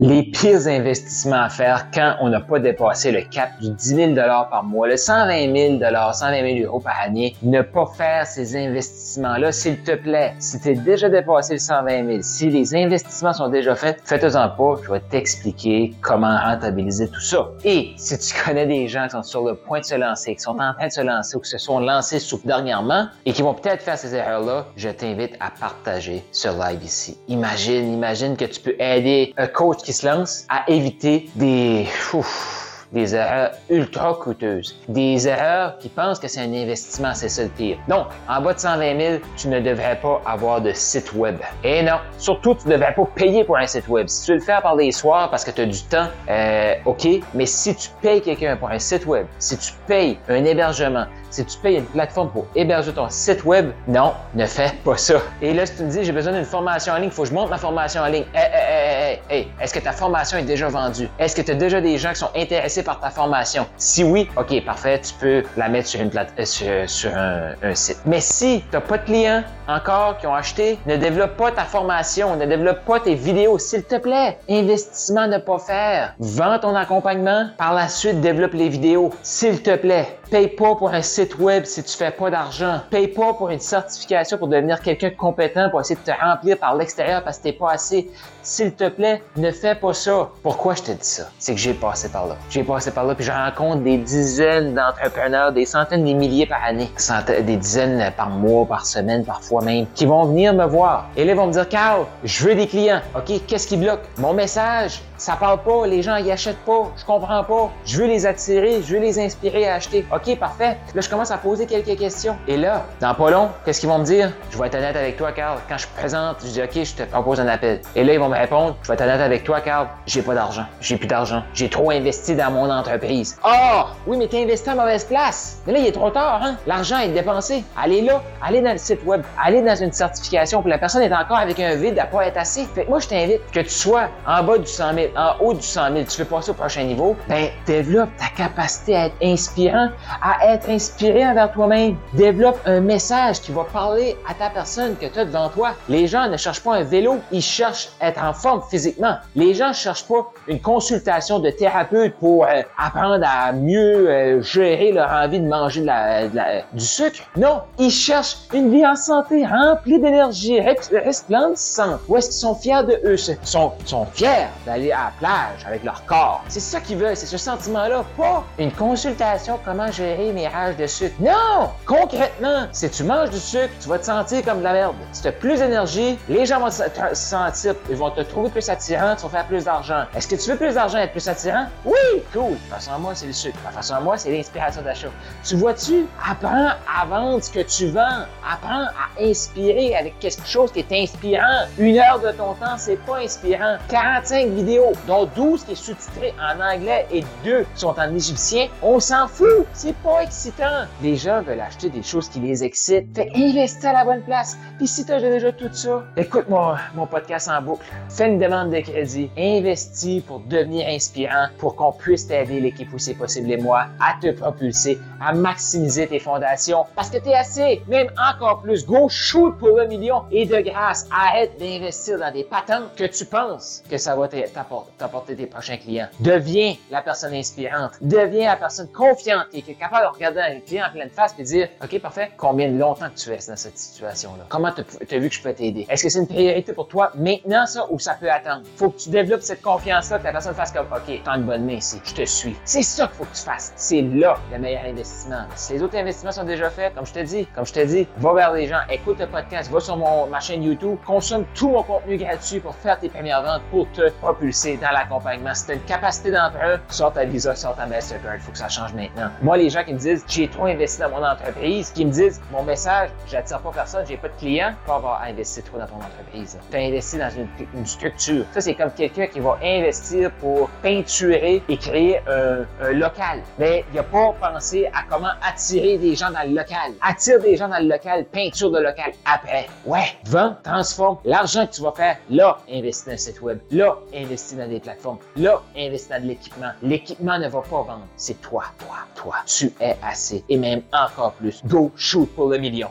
les pires investissements à faire quand on n'a pas dépassé le cap du 10 000 par mois, le 120 000 120 000 euros par année, ne pas faire ces investissements-là, s'il te plaît. Si tu es déjà dépassé le 120 000, si les investissements sont déjà faits, faites-en pas, je vais t'expliquer comment rentabiliser tout ça. Et si tu connais des gens qui sont sur le point de se lancer, qui sont en train de se lancer ou qui se sont lancés sous dernièrement et qui vont peut-être faire ces erreurs-là, je t'invite à partager ce live ici. Imagine, imagine que tu peux aider un coach à éviter des... des erreurs ultra coûteuses, des erreurs qui pensent que c'est un investissement, c'est ça le pire. Donc, en bas de 120 000, tu ne devrais pas avoir de site web. Et non, surtout, tu ne devrais pas payer pour un site web. Si tu veux le faire par les soirs parce que tu as du temps, euh, OK, mais si tu payes quelqu'un pour un site web, si tu payes un hébergement, si tu payes une plateforme pour héberger ton site web, non, ne fais pas ça. Et là, si tu me dis, j'ai besoin d'une formation en ligne, il faut que je monte ma formation en ligne. Hey, hey, hey, hey, Est-ce que ta formation est déjà vendue? Est-ce que tu as déjà des gens qui sont intéressés par ta formation? Si oui, OK, parfait, tu peux la mettre sur, une plate euh, sur, un, site. Mais si tu n'as pas de clients encore qui ont acheté, ne développe pas ta formation, ne développe pas tes vidéos, s'il te plaît. Investissement ne pas faire. Vends ton accompagnement, par la suite, développe les vidéos, s'il te plaît. Paye pas pour un site web si tu fais pas d'argent. Paye pas pour une certification pour devenir quelqu'un de compétent pour essayer de te remplir par l'extérieur parce que t'es pas assez. S'il te plaît, ne fais pas ça. Pourquoi je te dis ça? C'est que j'ai passé par là. Passé par là puis je rencontre des dizaines d'entrepreneurs, des centaines, des milliers par année, des dizaines par mois, par semaine, parfois même, qui vont venir me voir. Et là, ils vont me dire, Carl, je veux des clients. OK, qu'est-ce qui bloque? Mon message, ça parle pas, les gens y achètent pas, je comprends pas. Je veux les attirer, je veux les inspirer à acheter. OK, parfait. Là, je commence à poser quelques questions. Et là, dans pas long, qu'est-ce qu'ils vont me dire? Je vais être honnête avec toi, Carl. Quand je présente, je dis OK, je te propose un appel. Et là, ils vont me répondre, je vais être honnête avec toi, Carl. J'ai pas d'argent. J'ai plus d'argent. J'ai trop investi dans mon entreprise. Ah! Oh, oui, mais t'as investi à mauvaise place. Mais là, il est trop tard, hein? L'argent est dépensé. Allez là, allez dans le site web, allez dans une certification. Puis la personne est encore avec un vide à pas être assez. Fait que moi, je t'invite que tu sois en bas du 100 000, en haut du 100 000, tu veux passer au prochain niveau, ben, développe ta capacité à être inspirant, à être inspiré envers toi-même. Développe un message qui va parler à ta personne que tu as devant toi. Les gens ne cherchent pas un vélo, ils cherchent être en forme physiquement. Les gens ne cherchent pas une consultation de thérapeute pour euh, apprendre à mieux euh, gérer leur envie de manger du sucre. Non, ils cherchent une vie en santé, remplie d'énergie, resplendissante. Où est-ce qu'ils sont fiers de eux? Ils sont, sont fiers d'aller à la plage avec leur corps. C'est ça qu'ils veulent, c'est ce sentiment-là, pas une consultation comment gérer mes rages de sucre. Non! Concrètement, si tu manges du sucre, tu vas te sentir comme de la merde. Si tu as plus d'énergie, les gens vont se sentir, ils vont te trouver plus attirant, tu vas faire plus d'argent. Est-ce que tu veux plus d'argent être plus attirant? Oui! Cool! De façon à moi, c'est le sucre. De façon à moi, c'est l'inspiration d'achat. Tu vois-tu? Apprends à vendre ce que tu vends. Apprends à inspirer avec quelque chose qui est inspirant. Une heure de ton temps, c'est pas inspirant. 45 vidéos, dont 12 qui est sous-titré en anglais et 2 qui sont en égyptien, on s'en fout. C'est pas excitant. Les gens veulent acheter des choses qui les excitent. Fait investis à la bonne place. Puis si tu as déjà tout ça, écoute mon, mon podcast en boucle. Fais une demande de crédit. Investis pour devenir inspirant, pour qu'on puisse t'aider, l'équipe où possible et moi, à te propulser, à maximiser tes fondations. Parce que tu es assez, même encore plus. Go shoot pour le million. Et de grâce, arrête d'investir dans des patentes que tu penses que ça va t'apporter tes prochains clients. Deviens la personne inspirante. Deviens la personne confiante qui est capable de regarder un client en pleine face et dire OK, parfait, combien de longtemps que tu restes dans cette situation-là? Comment tu as vu que je peux t'aider? Est-ce que c'est une priorité pour toi maintenant, ça, ou ça peut attendre? Faut que tu développes cette confiance-là, que la personne fasse comme, OK, t'as une bonne main ici, je te suis. C'est ça qu'il faut que tu fasses. C'est là le meilleur investissement. Si les autres investissements sont déjà faits, comme je te dis, comme je te dis, va vers les gens, écoute le podcast, va sur mon, ma chaîne YouTube, consomme tout mon contenu gratuit pour faire tes premières ventes, pour te propulser dans l'accompagnement. Si tu une capacité d'emprunt, sors ta Visa, sors ta Mastercard. Il faut que ça change maintenant. Moi, les gens qui me disent, j'ai trop investi dans mon entreprise, qui me disent, mon message, j'attire pas personne, j'ai pas de clients, pas avoir investi trop dans ton entreprise. Tu as investi dans une, structure. Ça, c'est comme quelqu'un qui va investir pour peinturer et créer un, local. Mais il n'a pas pensé comment attirer des gens dans le local. Attire des gens dans le local, peinture de local après. Ouais, vends, transforme. L'argent que tu vas faire, là, investis dans un site web. Là, investis dans des plateformes. Là, investis dans de l'équipement. L'équipement ne va pas vendre. C'est toi, toi, toi. Tu es assez. Et même encore plus. Go, shoot pour le million.